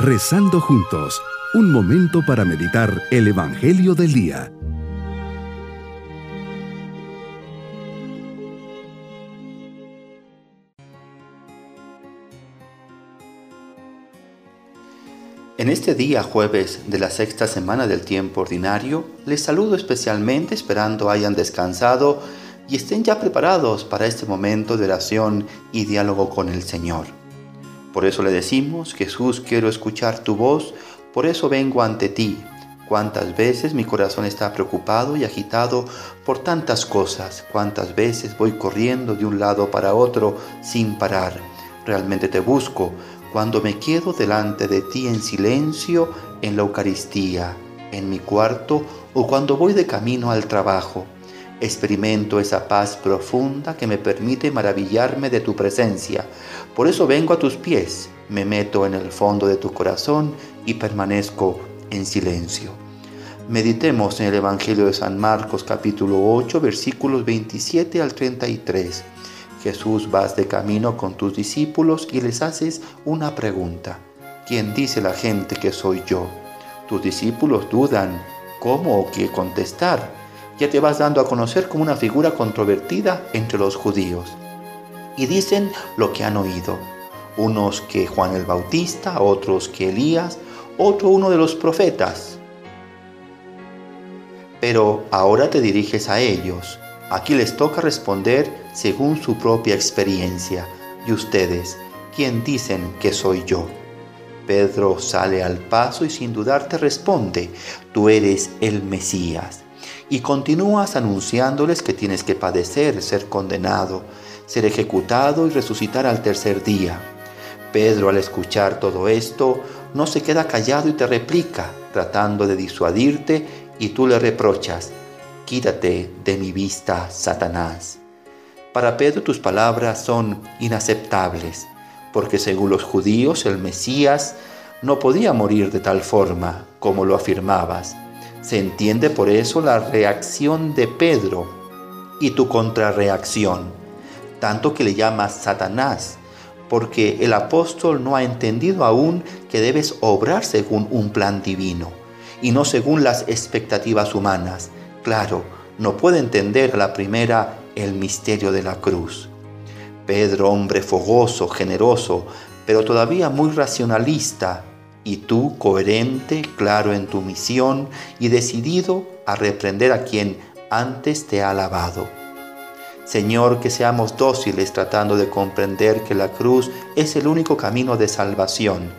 Rezando juntos, un momento para meditar el Evangelio del Día. En este día jueves de la sexta semana del tiempo ordinario, les saludo especialmente esperando hayan descansado y estén ya preparados para este momento de oración y diálogo con el Señor. Por eso le decimos, Jesús, quiero escuchar tu voz, por eso vengo ante ti. Cuántas veces mi corazón está preocupado y agitado por tantas cosas, cuántas veces voy corriendo de un lado para otro sin parar. Realmente te busco cuando me quedo delante de ti en silencio en la Eucaristía, en mi cuarto o cuando voy de camino al trabajo. Experimento esa paz profunda que me permite maravillarme de tu presencia. Por eso vengo a tus pies, me meto en el fondo de tu corazón y permanezco en silencio. Meditemos en el Evangelio de San Marcos capítulo 8 versículos 27 al 33. Jesús vas de camino con tus discípulos y les haces una pregunta. ¿Quién dice la gente que soy yo? Tus discípulos dudan cómo o qué contestar ya te vas dando a conocer como una figura controvertida entre los judíos. Y dicen lo que han oído. Unos que Juan el Bautista, otros que Elías, otro uno de los profetas. Pero ahora te diriges a ellos. Aquí les toca responder según su propia experiencia. Y ustedes, ¿quién dicen que soy yo? Pedro sale al paso y sin dudar te responde, tú eres el Mesías y continúas anunciándoles que tienes que padecer, ser condenado, ser ejecutado y resucitar al tercer día. Pedro al escuchar todo esto no se queda callado y te replica, tratando de disuadirte y tú le reprochas, quítate de mi vista, Satanás. Para Pedro tus palabras son inaceptables, porque según los judíos el Mesías no podía morir de tal forma como lo afirmabas se entiende por eso la reacción de Pedro y tu contrarreacción, tanto que le llamas Satanás, porque el apóstol no ha entendido aún que debes obrar según un plan divino y no según las expectativas humanas. Claro, no puede entender a la primera el misterio de la cruz. Pedro, hombre fogoso, generoso, pero todavía muy racionalista, y tú coherente, claro en tu misión y decidido a reprender a quien antes te ha alabado. Señor, que seamos dóciles tratando de comprender que la cruz es el único camino de salvación,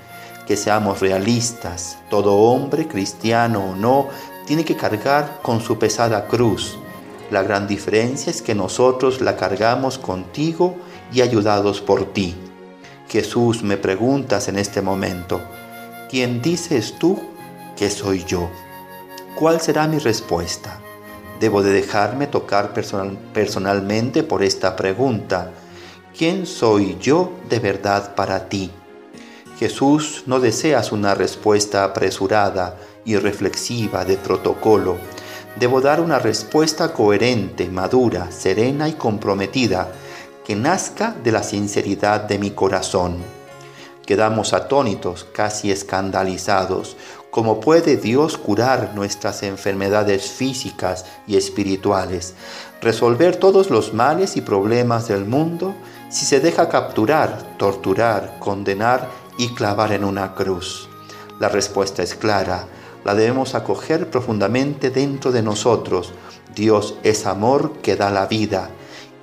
que seamos realistas, todo hombre, cristiano o no, tiene que cargar con su pesada cruz. La gran diferencia es que nosotros la cargamos contigo y ayudados por ti. Jesús, me preguntas en este momento, ¿quién dices tú que soy yo? ¿Cuál será mi respuesta? Debo de dejarme tocar personalmente por esta pregunta. ¿Quién soy yo de verdad para ti? Jesús, no deseas una respuesta apresurada y reflexiva de protocolo. Debo dar una respuesta coherente, madura, serena y comprometida, que nazca de la sinceridad de mi corazón. Quedamos atónitos, casi escandalizados. ¿Cómo puede Dios curar nuestras enfermedades físicas y espirituales? ¿Resolver todos los males y problemas del mundo si se deja capturar, torturar, condenar y clavar en una cruz? La respuesta es clara. La debemos acoger profundamente dentro de nosotros. Dios es amor que da la vida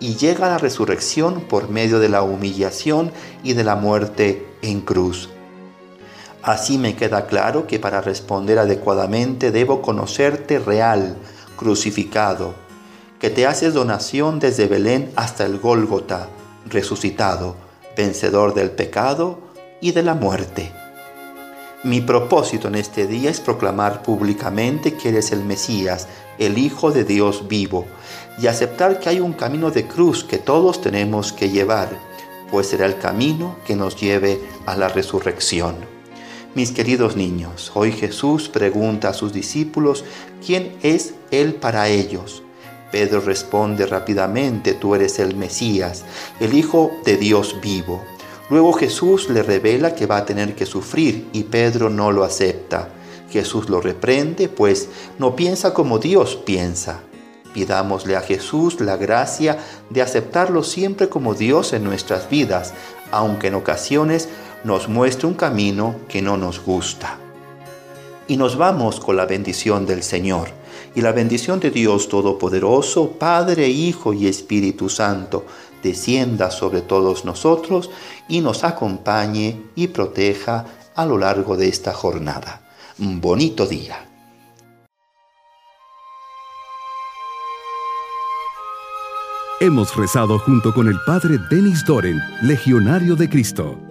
y llega la resurrección por medio de la humillación y de la muerte en cruz. Así me queda claro que para responder adecuadamente debo conocerte real, crucificado, que te haces donación desde Belén hasta el Gólgota, resucitado, vencedor del pecado y de la muerte. Mi propósito en este día es proclamar públicamente que eres el Mesías, el Hijo de Dios vivo, y aceptar que hay un camino de cruz que todos tenemos que llevar, pues será el camino que nos lleve a la resurrección. Mis queridos niños, hoy Jesús pregunta a sus discípulos quién es Él para ellos. Pedro responde rápidamente, tú eres el Mesías, el Hijo de Dios vivo. Luego Jesús le revela que va a tener que sufrir y Pedro no lo acepta. Jesús lo reprende, pues no piensa como Dios piensa. Pidámosle a Jesús la gracia de aceptarlo siempre como Dios en nuestras vidas, aunque en ocasiones nos muestre un camino que no nos gusta. Y nos vamos con la bendición del Señor. Y la bendición de Dios Todopoderoso, Padre, Hijo y Espíritu Santo, descienda sobre todos nosotros y nos acompañe y proteja a lo largo de esta jornada. Un bonito día. Hemos rezado junto con el Padre Denis Doren, Legionario de Cristo.